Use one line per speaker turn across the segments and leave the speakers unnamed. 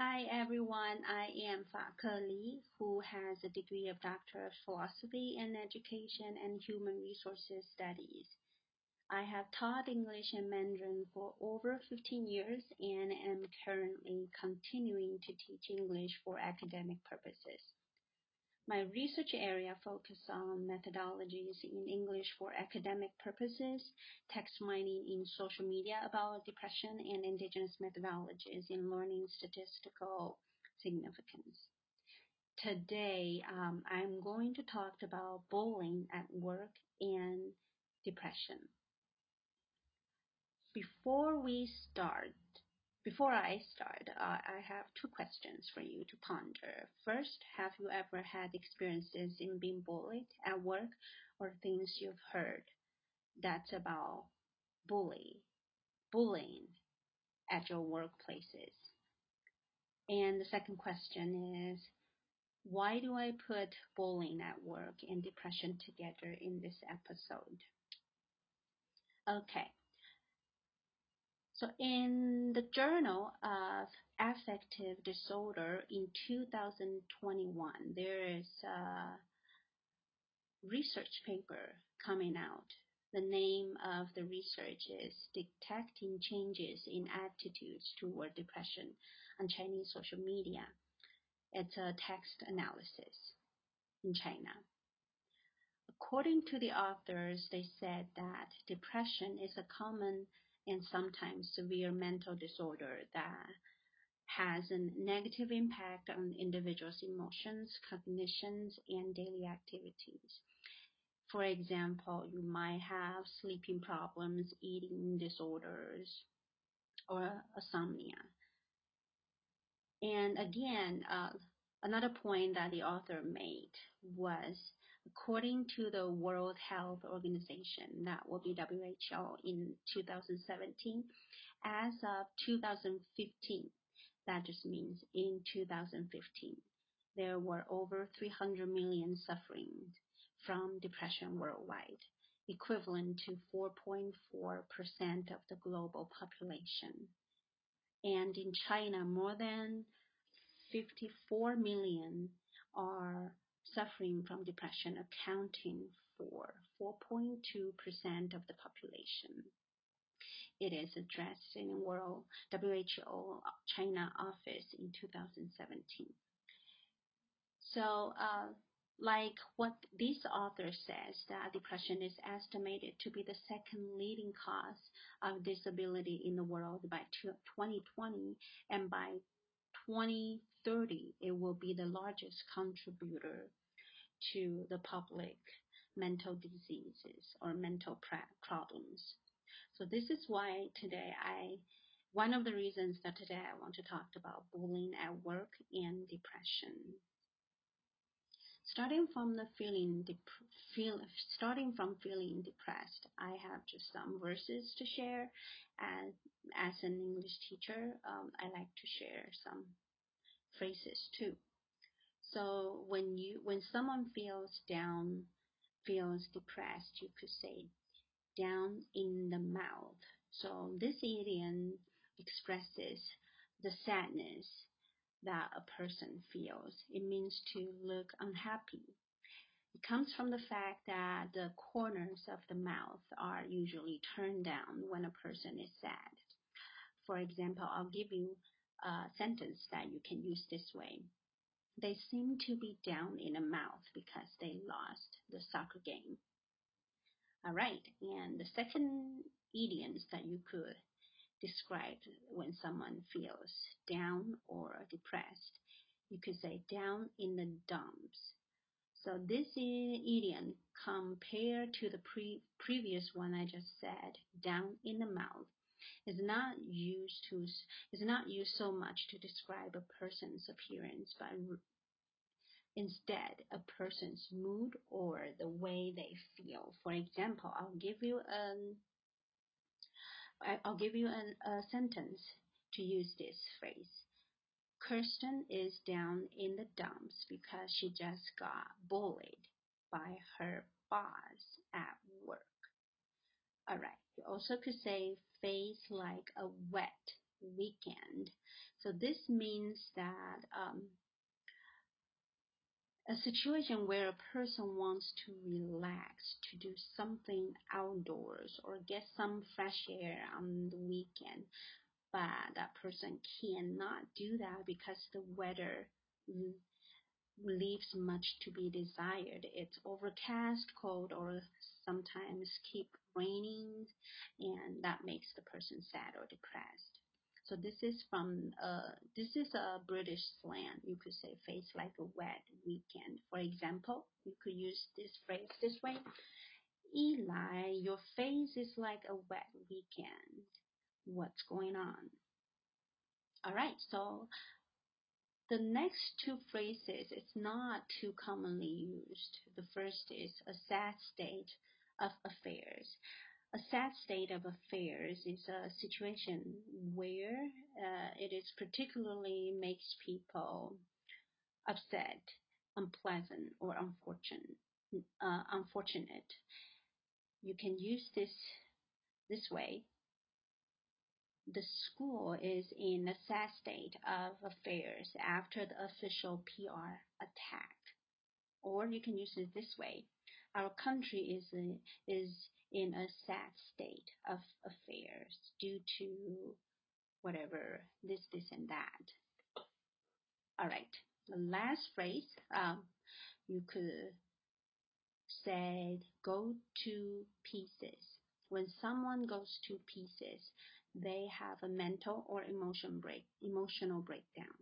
Hi everyone, I am Fa Ke Li, who has a degree of Doctor of Philosophy in Education and Human Resources Studies. I have taught English and Mandarin for over 15 years and am currently continuing to teach English for academic purposes. My research area focuses on methodologies in English for academic purposes, text mining in social media about depression, and indigenous methodologies in learning statistical significance. Today, um, I'm going to talk about bullying at work and depression. Before we start, before I start, uh, I have two questions for you to ponder. First, have you ever had experiences in being bullied at work or things you've heard that's about bully, bullying at your workplaces? And the second question is, why do I put bullying at work and depression together in this episode? Okay, so in the Journal of Affective Disorder in 2021, there is a research paper coming out. The name of the research is Detecting Changes in Attitudes Toward Depression on Chinese Social Media. It's a text analysis in China. According to the authors, they said that depression is a common and sometimes severe mental disorder that has a negative impact on individuals' emotions, cognitions, and daily activities. For example, you might have sleeping problems, eating disorders, or insomnia. And again, uh, another point that the author made was according to the World Health Organization, that will be WHO in 2017, as of 2015, that just means in 2015, there were over 300 million suffering from depression worldwide, equivalent to 4.4% of the global population. And in China, more than 54 million are suffering from depression, accounting for 4.2% of the population. It is addressed in World WHO China office in 2017. So, uh, like what this author says, that depression is estimated to be the second leading cause of disability in the world by 2020, and by 2030, it will be the largest contributor to the public mental diseases or mental problems. So this is why today I, one of the reasons that today I want to talk about bullying at work and depression. Starting from the feeling, feel, starting from feeling depressed, I have just some verses to share. As as an English teacher, um, I like to share some phrases too. So when you when someone feels down, feels depressed, you could say down in the mouth. So this idiom expresses the sadness that a person feels. It means to look unhappy. It comes from the fact that the corners of the mouth are usually turned down when a person is sad. For example, I'll give you a sentence that you can use this way. They seem to be down in the mouth because they lost the soccer game. All right, and the second idioms that you could describe when someone feels down or depressed, you could say down in the dumps. So this idiom compared to the pre previous one I just said, down in the mouth, is not used to is not used so much to describe a person's appearance, but instead a person's mood or the way they feel. For example, I'll give you an I'll give you an, a sentence to use this phrase. Kirsten is down in the dumps because she just got bullied by her boss at work. Alright, you also could say face like a wet weekend. So this means that um, a situation where a person wants to relax, to do something outdoors or get some fresh air on the weekend, but that person cannot do that because the weather leaves much to be desired. It's overcast, cold, or sometimes keep raining, and that makes the person sad or depressed. So this is from uh, this is a British slang. You could say face like a wet weekend. For example, you could use this phrase this way: Eli, your face is like a wet weekend. What's going on? All right, so the next two phrases it's not too commonly used. The first is a sad state of affairs. A sad state of affairs is a situation where uh, it is particularly makes people upset, unpleasant, or unfortunate. Uh, unfortunate. You can use this this way the school is in a sad state of affairs after the official PR attack. Or you can use it this way. Our country is is in a sad state of affairs due to whatever this, this, and that. All right. The last phrase, um, you could say go to pieces. When someone goes to pieces, they have a mental or emotion break, emotional breakdown.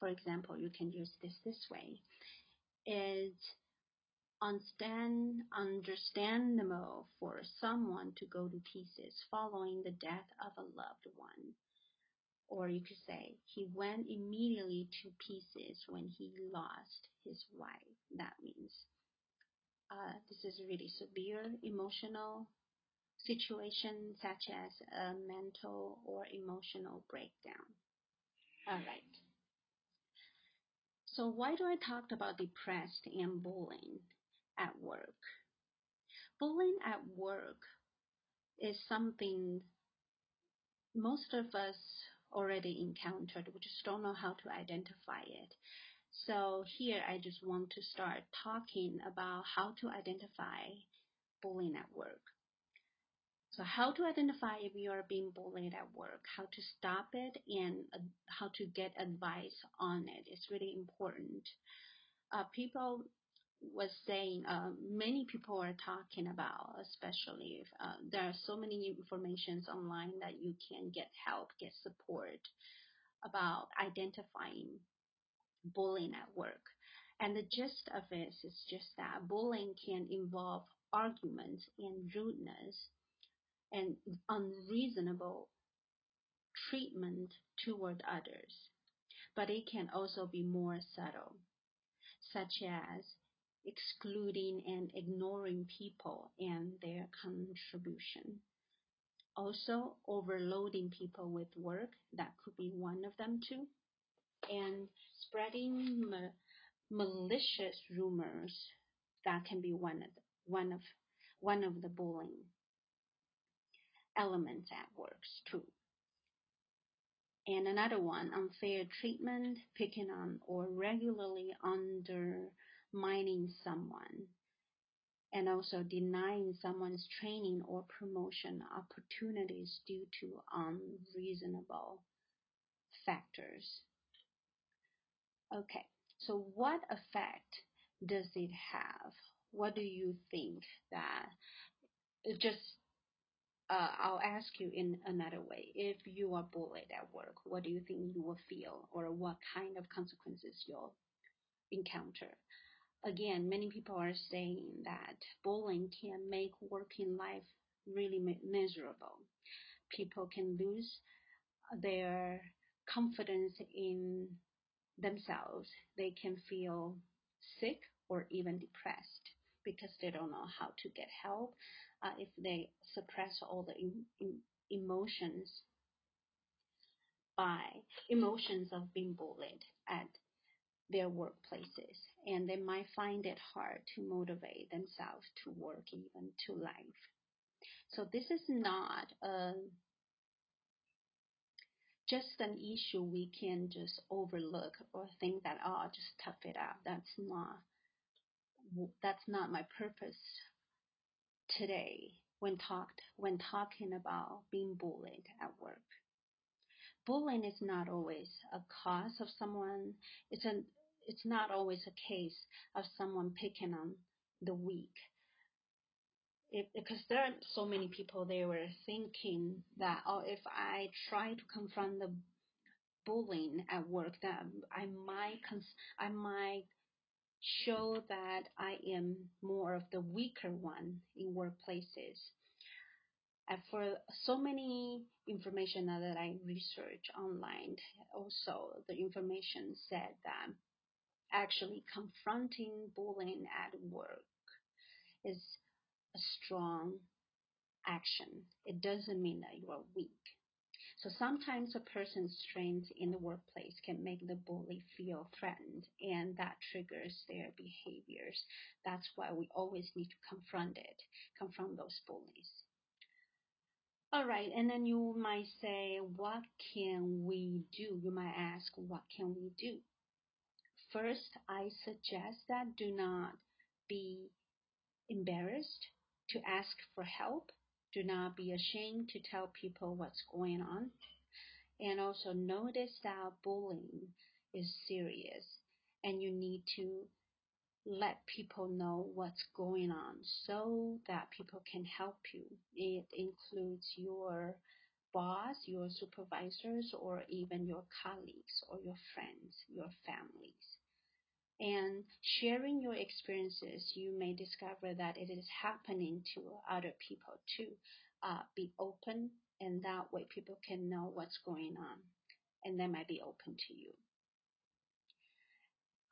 For example, you can use this this way. It's understandable for someone to go to pieces following the death of a loved one. Or you could say, he went immediately to pieces when he lost his wife. That means uh, this is really severe emotional situation such as a mental or emotional breakdown. All right. So why do I talk about depressed and bullying at work? Bullying at work is something most of us already encountered. We just don't know how to identify it. So here I just want to start talking about how to identify bullying at work. So how to identify if you are being bullied at work, how to stop it, and uh, how to get advice on it. it is really important. Uh, people was saying uh, many people are talking about, especially if uh, there are so many informations online that you can get help, get support about identifying bullying at work. And the gist of it is just that bullying can involve arguments and rudeness and unreasonable treatment toward others. But it can also be more subtle, such as excluding and ignoring people and their contribution. Also, overloading people with work, that could be one of them too. And spreading ma- malicious rumors, that can be one of the, one of one of the bullying elements at work too. And another one, unfair treatment, picking on or regularly undermining someone, and also denying someone's training or promotion opportunities due to unreasonable factors. Okay, so what effect does it have? What do you think that just uh, I'll ask you in another way. If you are bullied at work, what do you think you will feel, or what kind of consequences you'll encounter? Again, many people are saying that bullying can make working life really miserable. People can lose their confidence in themselves. They can feel sick or even depressed because they don't know how to get help uh, if they suppress all the emotions by emotions of being bullied at their workplaces and they might find it hard to motivate themselves to work even to life so this is not a just an issue we can just overlook or think that oh I'll just tough it out. That's not that's not my purpose today when talked when talking about being bullied at work. Bullying is not always a cause of someone. It's a it's not always a case of someone picking on the weak. It, because there are so many people they were thinking that oh if I try to confront the bullying at work that I might cons- I might show that I am more of the weaker one in workplaces. And for so many information that I research online, also the information said that actually confronting bullying at work is a strong action. It doesn't mean that you are weak. So sometimes a person's strength in the workplace can make the bully feel threatened and that triggers their behaviors. That's why we always need to confront it, confront those bullies. All right, and then you might say, what can we do? You might ask, what can we do? First, I suggest that do not be embarrassed to ask for help. Do not be ashamed to tell people what's going on. And also notice that bullying is serious and you need to let people know what's going on so that people can help you. It includes your boss, your supervisors, or even your colleagues or your friends, your families and sharing your experiences, you may discover that it is happening to other people too. Uh, be open, and that way people can know what's going on, and they might be open to you.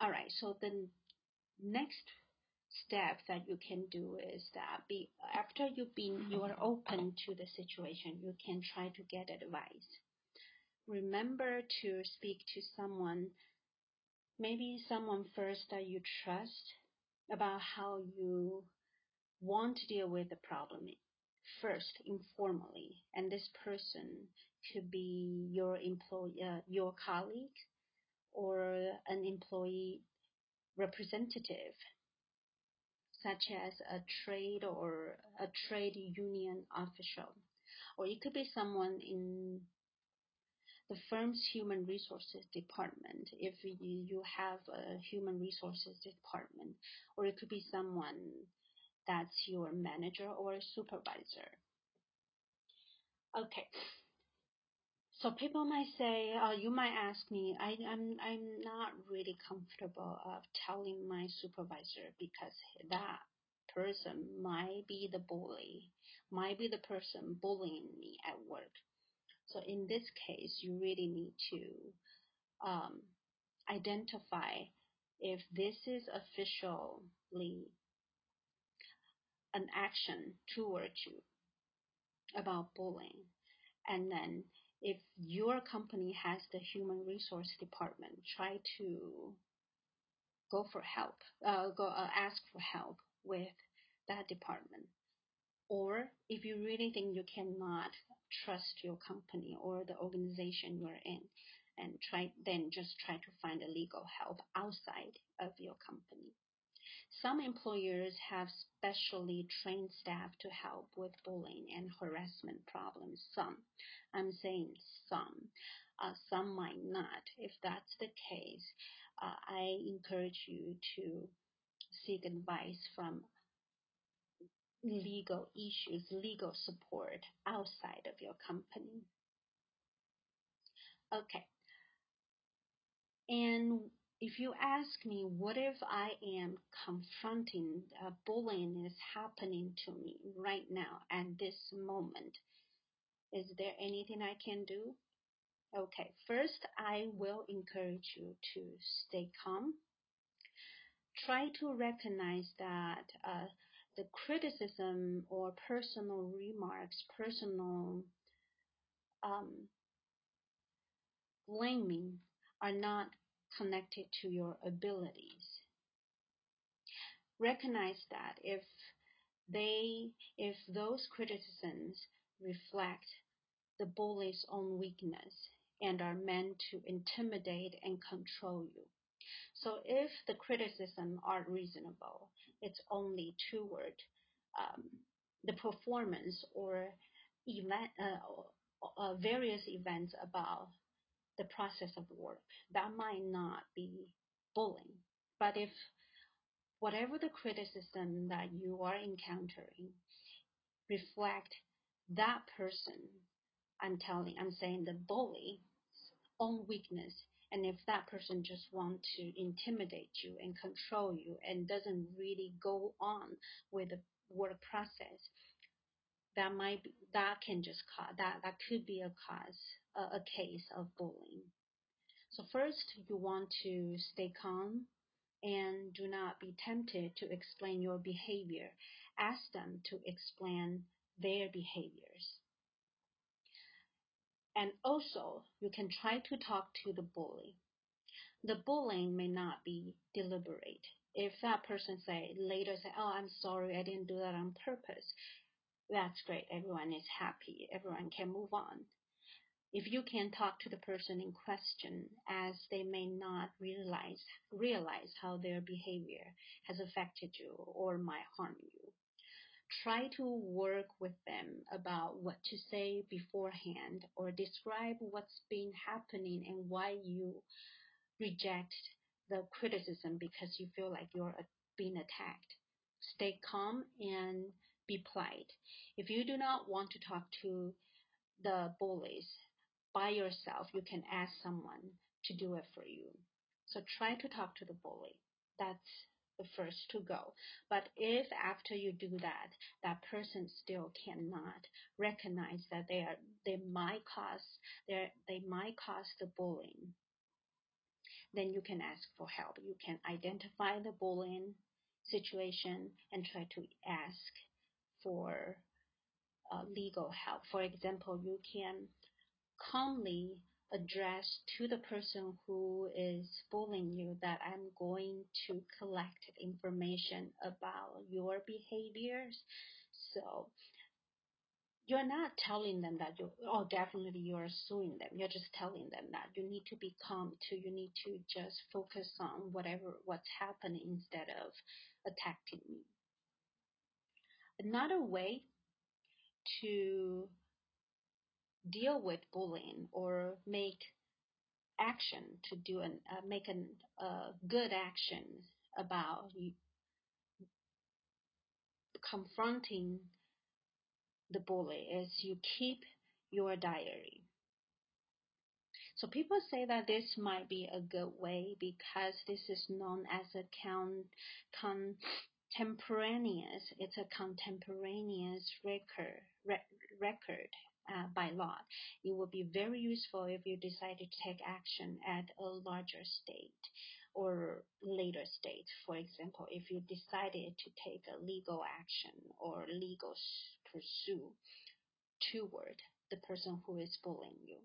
All right, so the next step that you can do is that be after you've been you are open to the situation, you can try to get advice. Remember to speak to someone maybe someone first that you trust about how you want to deal with the problem first informally and this person could be your employee uh, your colleague or an employee representative such as a trade or a trade union official. Or it could be someone in the firm's human resources department. If you, have a human resources department or it could be someone that's your manager or supervisor. Okay. So people might say uh, you might ask me I, I'm, I'm not really comfortable of telling my supervisor because that person might be the bully might be the person bullying me at work so in this case, you really need to um, identify if this is officially an action towards you about bullying. And then if your company has the human resource department, try to go for help, uh, go uh, ask for help with that department. Or if you really think you cannot trust your company or the organization you're in, and try then just try to find a legal help outside of your company. Some employers have specially trained staff to help with bullying and harassment problems. Some, I'm saying some, uh, some might not. If that's the case, uh, I encourage you to seek advice from legal issues, legal support outside of your company. Okay. And if you ask me, what if I am confronting uh, bullying is happening to me right now at this moment? Is there anything I can do? Okay, first I will encourage you to stay calm. Try to recognize that uh, the criticism or personal remarks, personal um, blaming are not connected to your abilities. Recognize that if they, if those criticisms reflect the bully's own weakness and are meant to intimidate and control you. So if the criticism are reasonable, it's only toward um, the performance or event, uh, uh, various events about the process of work. That might not be bullying. But if whatever the criticism that you are encountering reflect that person, I'm telling, I'm saying the bully's own weakness, and if that person just want to intimidate you and control you and doesn't really go on with the work process, that might be, that can just cause that that could be a cause a, a case of bullying. So first, you want to stay calm and do not be tempted to explain your behavior. Ask them to explain their behaviors. And also, you can try to talk to the bully. The bullying may not be deliberate. If that person say later say, "Oh, I'm sorry, I didn't do that on purpose," that's great. Everyone is happy. Everyone can move on. If you can talk to the person in question, as they may not realize realize how their behavior has affected you or might harm you, try to work with them about what to say beforehand or describe what's been happening and why you reject the criticism because you feel like you're uh, being attacked. Stay calm and be polite. If you do not want to talk to the bullies by yourself, you can ask someone to do it for you. So try to talk to the bully. That's the first to go. But if after you do that, that person still cannot recognize that they are they might cause they they might cause the bullying, then you can ask for help. You can identify the bullying situation and try to ask for uh, legal help. For example, you can calmly address to the person who is bullying you that I'm going to collect information about your behaviors. So you're not telling them that you oh definitely you're suing them. You're just telling them that you need to be calm too. You need to just focus on whatever what's happening instead of attacking me. Another way to deal with bullying or make action to do an uh, make a uh, good action about confronting the bully is you keep your diary. So people say that this might be a good way because this is known as a con, contemporaneous. It's a contemporaneous record re, record uh, by law. It would be very useful if you decided to take action at a larger state or later state. For example, if you decided to take a legal action or legal pursue toward the person who is bullying you.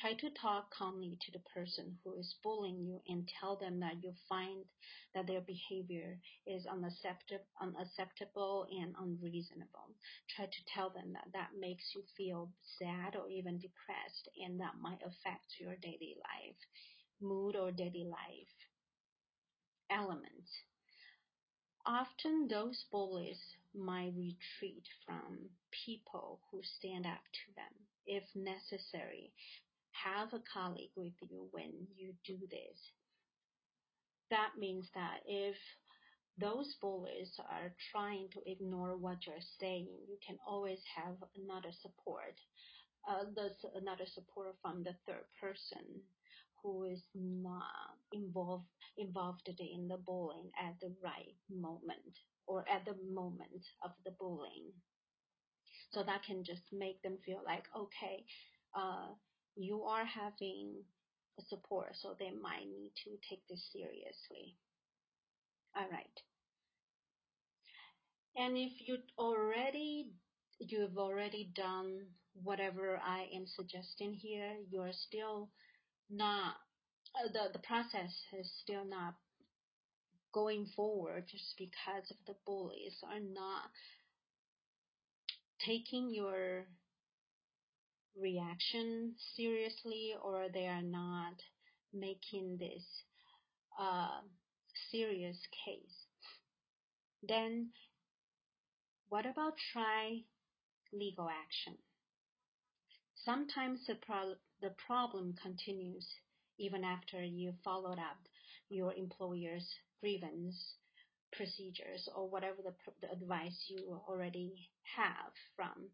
Try to talk calmly to the person who is bullying you and tell them that you find that their behavior is unacceptable and unreasonable. Try to tell them that that makes you feel sad or even depressed and that might affect your daily life, mood or daily life elements. Often those bullies might retreat from people who stand up to them if necessary have a colleague with you when you do this. That means that if those bullies are trying to ignore what you're saying, you can always have another support. Uh, another support from the third person who is not involved involved in the bullying at the right moment or at the moment of the bullying. So that can just make them feel like, okay, uh, you are having support, so they might need to take this seriously. All right. And if you already you've already done whatever I am suggesting here, you're still not uh, the the process is still not going forward just because of the bullies are not taking your reaction seriously or they are not making this uh, serious case, then what about try legal action? Sometimes the, pro- the problem continues even after you followed up your employer's grievance procedures or whatever the, the advice you already have from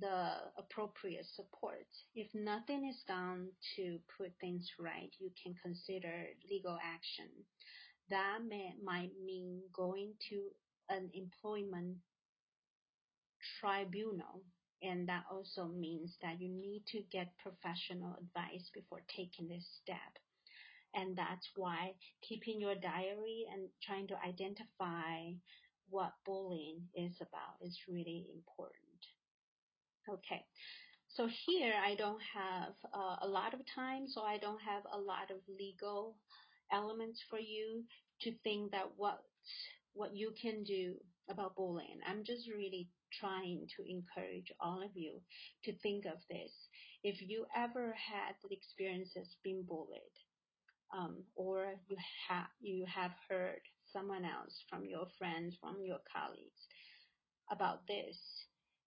the appropriate support. If nothing is done to put things right, you can consider legal action. That may, might mean going to an employment tribunal, and that also means that you need to get professional advice before taking this step. And that's why keeping your diary and trying to identify what bullying is about is really important. Okay. So here I don't have uh, a lot of time, so I don't have a lot of legal elements for you to think that what what you can do about bullying. I'm just really trying to encourage all of you to think of this. If you ever had the experiences being bullied, um, or you have you have heard someone else from your friends, from your colleagues about this,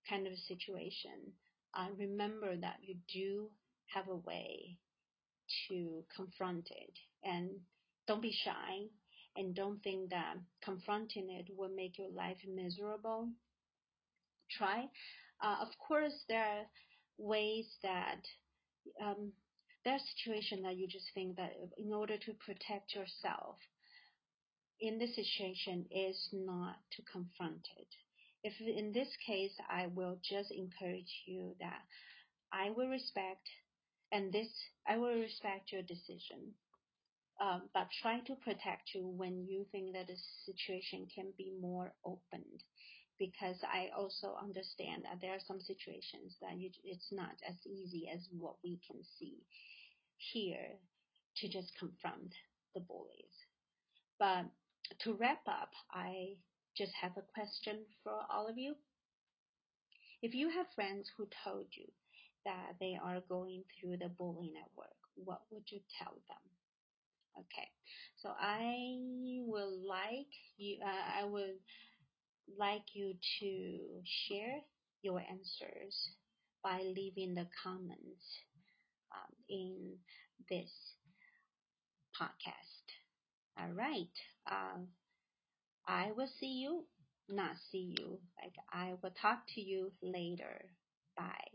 kind of a situation, uh, remember that you do have a way to confront it and don't be shy and don't think that confronting it will make your life miserable. Try. Uh, of course, there are ways that um, there are situations that you just think that in order to protect yourself in this situation is not to confront it. If in this case, I will just encourage you that I will respect and this I will respect your decision. Um, but try to protect you when you think that the situation can be more opened because I also understand that there are some situations that you, it's not as easy as what we can see here to just confront the bullies. But to wrap up, I just have a question for all of you. If you have friends who told you that they are going through the bullying at work, what would you tell them? Okay, so I will like you. Uh, I would like you to share your answers by leaving the comments um, in this podcast. All right. Uh, I will see you, not see you. Like I will talk to you later. Bye.